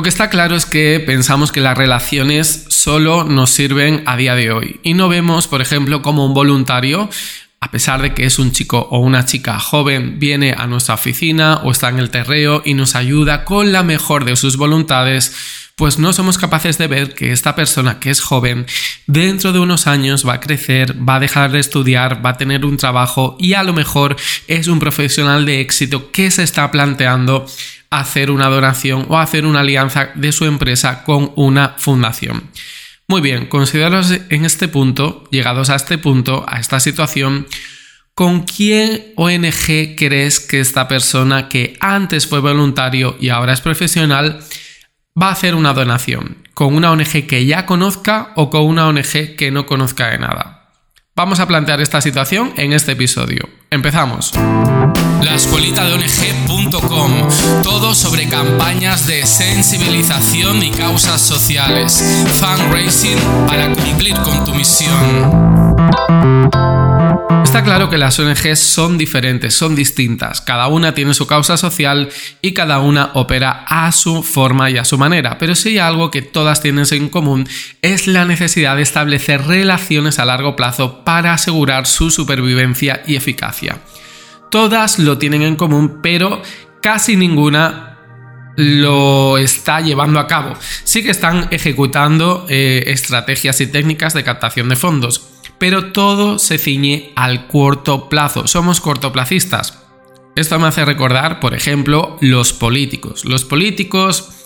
Lo que está claro es que pensamos que las relaciones solo nos sirven a día de hoy. Y no vemos, por ejemplo, como un voluntario a pesar de que es un chico o una chica joven, viene a nuestra oficina o está en el terreo y nos ayuda con la mejor de sus voluntades, pues no somos capaces de ver que esta persona que es joven dentro de unos años va a crecer, va a dejar de estudiar, va a tener un trabajo y a lo mejor es un profesional de éxito que se está planteando hacer una donación o hacer una alianza de su empresa con una fundación. Muy bien, considerados en este punto, llegados a este punto, a esta situación, ¿con quién ONG crees que esta persona que antes fue voluntario y ahora es profesional va a hacer una donación? ¿Con una ONG que ya conozca o con una ONG que no conozca de nada? Vamos a plantear esta situación en este episodio. Empezamos. La escuelita de ONG.com. Todo sobre campañas de sensibilización y causas sociales. Fundraising para cumplir con tu misión. Está claro que las ONGs son diferentes, son distintas, cada una tiene su causa social y cada una opera a su forma y a su manera, pero si hay algo que todas tienen en común es la necesidad de establecer relaciones a largo plazo para asegurar su supervivencia y eficacia. Todas lo tienen en común, pero casi ninguna lo está llevando a cabo. Sí que están ejecutando eh, estrategias y técnicas de captación de fondos, pero todo se ciñe al corto plazo. Somos cortoplacistas. Esto me hace recordar, por ejemplo, los políticos. Los políticos,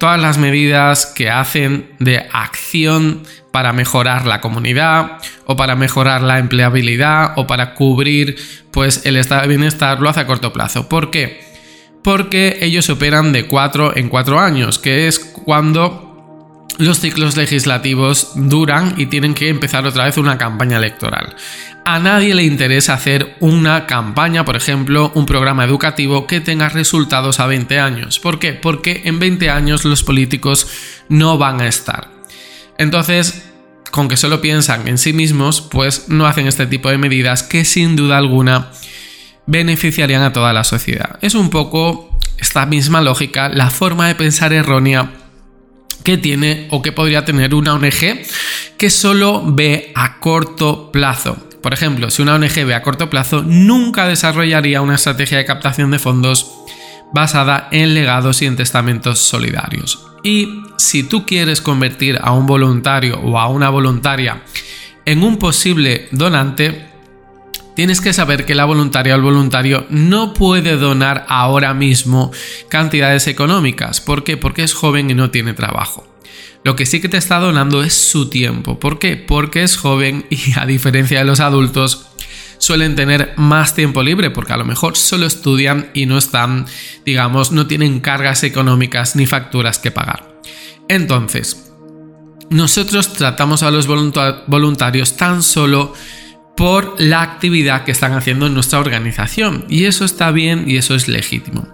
todas las medidas que hacen de acción para mejorar la comunidad o para mejorar la empleabilidad o para cubrir pues el estado de bienestar lo hace a corto plazo. ¿Por qué? Porque ellos operan de 4 en 4 años, que es cuando los ciclos legislativos duran y tienen que empezar otra vez una campaña electoral. A nadie le interesa hacer una campaña, por ejemplo, un programa educativo que tenga resultados a 20 años. ¿Por qué? Porque en 20 años los políticos no van a estar. Entonces, con que solo piensan en sí mismos, pues no hacen este tipo de medidas que sin duda alguna beneficiarían a toda la sociedad. Es un poco esta misma lógica, la forma de pensar errónea que tiene o que podría tener una ONG que solo ve a corto plazo. Por ejemplo, si una ONG ve a corto plazo, nunca desarrollaría una estrategia de captación de fondos basada en legados y en testamentos solidarios. Y si tú quieres convertir a un voluntario o a una voluntaria en un posible donante, tienes que saber que la voluntaria o el voluntario no puede donar ahora mismo cantidades económicas. ¿Por qué? Porque es joven y no tiene trabajo. Lo que sí que te está donando es su tiempo. ¿Por qué? Porque es joven y a diferencia de los adultos suelen tener más tiempo libre porque a lo mejor solo estudian y no están, digamos, no tienen cargas económicas ni facturas que pagar. Entonces, nosotros tratamos a los voluntarios tan solo por la actividad que están haciendo en nuestra organización. Y eso está bien y eso es legítimo.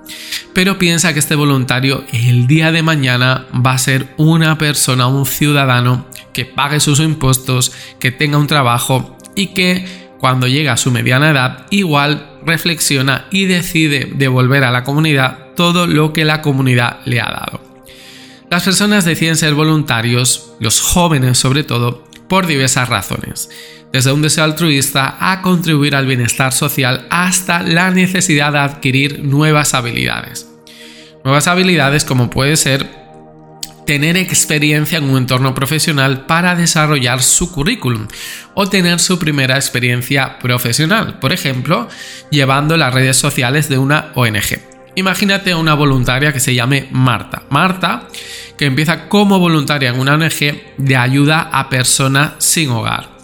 Pero piensa que este voluntario el día de mañana va a ser una persona, un ciudadano que pague sus impuestos, que tenga un trabajo y que cuando llega a su mediana edad igual reflexiona y decide devolver a la comunidad todo lo que la comunidad le ha dado. Las personas deciden ser voluntarios, los jóvenes sobre todo, por diversas razones desde un deseo altruista a contribuir al bienestar social hasta la necesidad de adquirir nuevas habilidades. Nuevas habilidades como puede ser tener experiencia en un entorno profesional para desarrollar su currículum o tener su primera experiencia profesional, por ejemplo, llevando las redes sociales de una ONG. Imagínate una voluntaria que se llame Marta. Marta, que empieza como voluntaria en una ONG de ayuda a personas sin hogar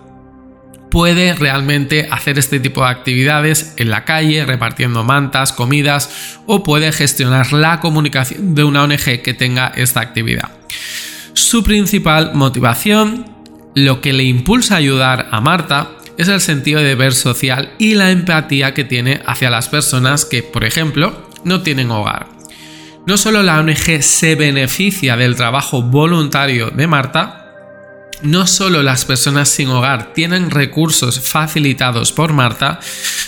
puede realmente hacer este tipo de actividades en la calle, repartiendo mantas, comidas o puede gestionar la comunicación de una ONG que tenga esta actividad. Su principal motivación, lo que le impulsa a ayudar a Marta, es el sentido de deber social y la empatía que tiene hacia las personas que, por ejemplo, no tienen hogar. No solo la ONG se beneficia del trabajo voluntario de Marta, no solo las personas sin hogar tienen recursos facilitados por Marta,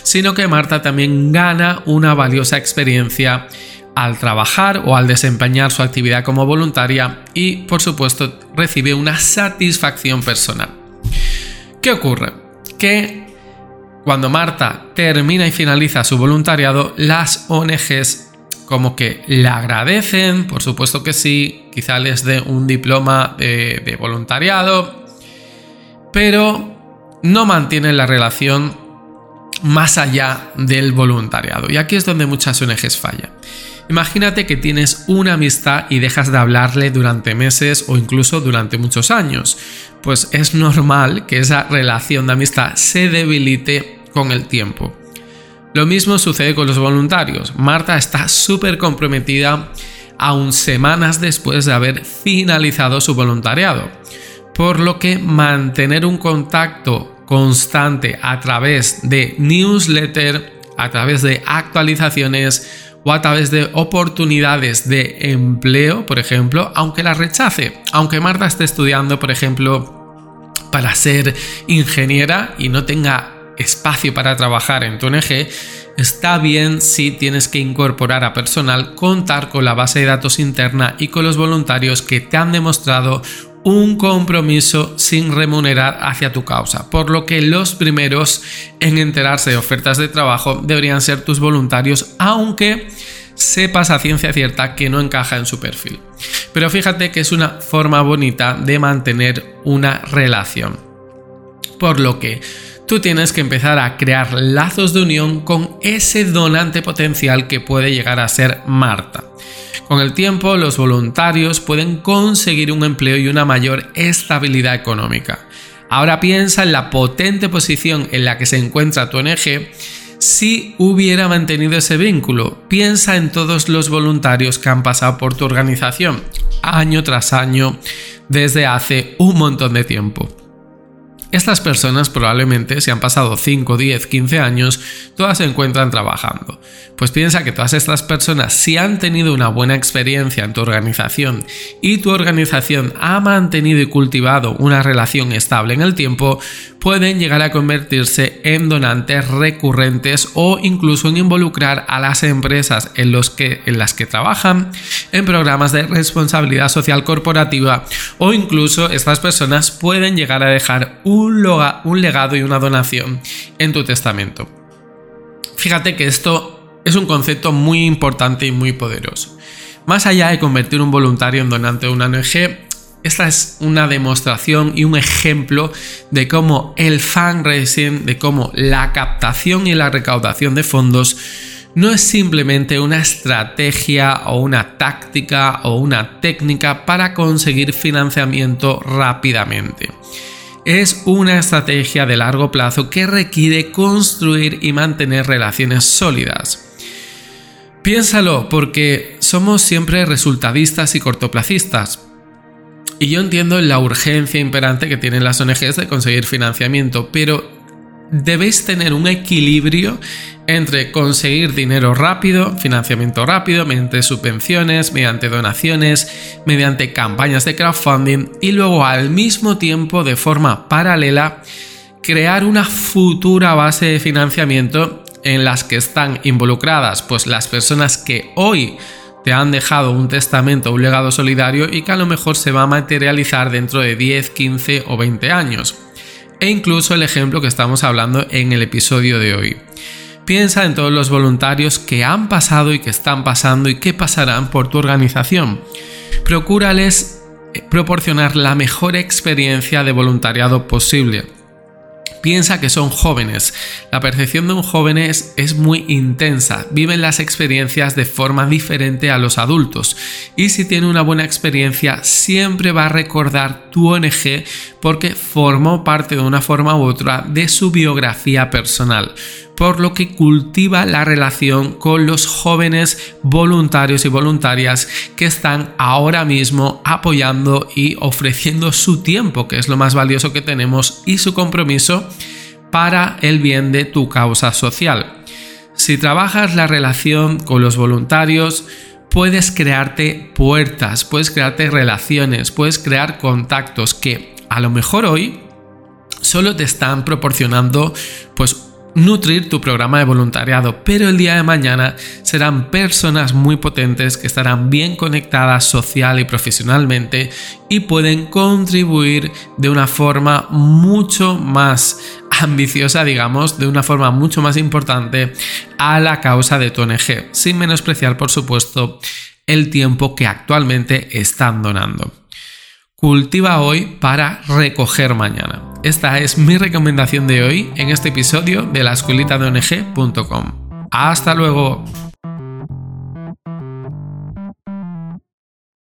sino que Marta también gana una valiosa experiencia al trabajar o al desempeñar su actividad como voluntaria y por supuesto recibe una satisfacción personal. ¿Qué ocurre? Que cuando Marta termina y finaliza su voluntariado, las ONGs como que le agradecen, por supuesto que sí, quizá les dé un diploma de, de voluntariado, pero no mantienen la relación más allá del voluntariado. Y aquí es donde muchas ONGs fallan. Imagínate que tienes una amistad y dejas de hablarle durante meses o incluso durante muchos años. Pues es normal que esa relación de amistad se debilite con el tiempo. Lo mismo sucede con los voluntarios. Marta está súper comprometida aún semanas después de haber finalizado su voluntariado. Por lo que mantener un contacto constante a través de newsletter, a través de actualizaciones o a través de oportunidades de empleo, por ejemplo, aunque las rechace, aunque Marta esté estudiando, por ejemplo, para ser ingeniera y no tenga espacio para trabajar en tu ONG, está bien si tienes que incorporar a personal, contar con la base de datos interna y con los voluntarios que te han demostrado un compromiso sin remunerar hacia tu causa, por lo que los primeros en enterarse de ofertas de trabajo deberían ser tus voluntarios, aunque sepas a ciencia cierta que no encaja en su perfil. Pero fíjate que es una forma bonita de mantener una relación. Por lo que tú tienes que empezar a crear lazos de unión con ese donante potencial que puede llegar a ser Marta. Con el tiempo, los voluntarios pueden conseguir un empleo y una mayor estabilidad económica. Ahora piensa en la potente posición en la que se encuentra tu ONG si hubiera mantenido ese vínculo. Piensa en todos los voluntarios que han pasado por tu organización, año tras año, desde hace un montón de tiempo. Estas personas probablemente, si han pasado 5, 10, 15 años, todas se encuentran trabajando. Pues piensa que todas estas personas, si han tenido una buena experiencia en tu organización y tu organización ha mantenido y cultivado una relación estable en el tiempo, pueden llegar a convertirse en donantes recurrentes o incluso en involucrar a las empresas en, las que trabajan en programas de responsabilidad social corporativa o incluso estas personas pueden llegar a dejar un legado y una donación en tu testamento. Fíjate que esto es un concepto muy importante y muy poderoso. Más allá de convertir un voluntario en donante de una ONG, esta es una demostración y un ejemplo de cómo el fundraising, de cómo la captación y la recaudación de fondos no es simplemente una estrategia o una táctica o una técnica para conseguir financiamiento rápidamente. Es una estrategia de largo plazo que requiere construir y mantener relaciones sólidas. Piénsalo porque somos siempre resultadistas y cortoplacistas, y yo entiendo la urgencia imperante que tienen las ONGs de conseguir financiamiento, pero debéis tener un equilibrio entre conseguir dinero rápido, financiamiento rápido, mediante subvenciones, mediante donaciones, mediante campañas de crowdfunding y luego al mismo tiempo de forma paralela crear una futura base de financiamiento en las que están involucradas pues las personas que hoy te han dejado un testamento, un legado solidario y que a lo mejor se va a materializar dentro de 10, 15 o 20 años. E incluso el ejemplo que estamos hablando en el episodio de hoy. Piensa en todos los voluntarios que han pasado y que están pasando y que pasarán por tu organización. Procúrales eh, proporcionar la mejor experiencia de voluntariado posible piensa que son jóvenes. La percepción de un joven es, muy intensa, viven las experiencias de forma diferente a los adultos y si tiene una buena experiencia siempre va a recordar tu ONG porque formó parte de una forma u otra de su biografía personal por lo que cultiva la relación con los jóvenes voluntarios y voluntarias que están ahora mismo apoyando y ofreciendo su tiempo, que es lo más valioso que tenemos, y su compromiso para el bien de tu causa social. Si trabajas la relación con los voluntarios, puedes crearte puertas, puedes crearte relaciones, puedes crear contactos que a lo mejor hoy solo te están proporcionando pues nutrir tu programa de voluntariado, pero el día de mañana serán personas muy potentes que estarán bien conectadas social y profesionalmente y pueden contribuir de una forma mucho más ambiciosa, digamos, de una forma mucho más importante a la causa de tu ONG, sin menospreciar, por supuesto, el tiempo que actualmente están donando. Cultiva hoy para recoger mañana. Esta es mi recomendación de hoy en este episodio de la escuelita de ONG.com. Hasta luego.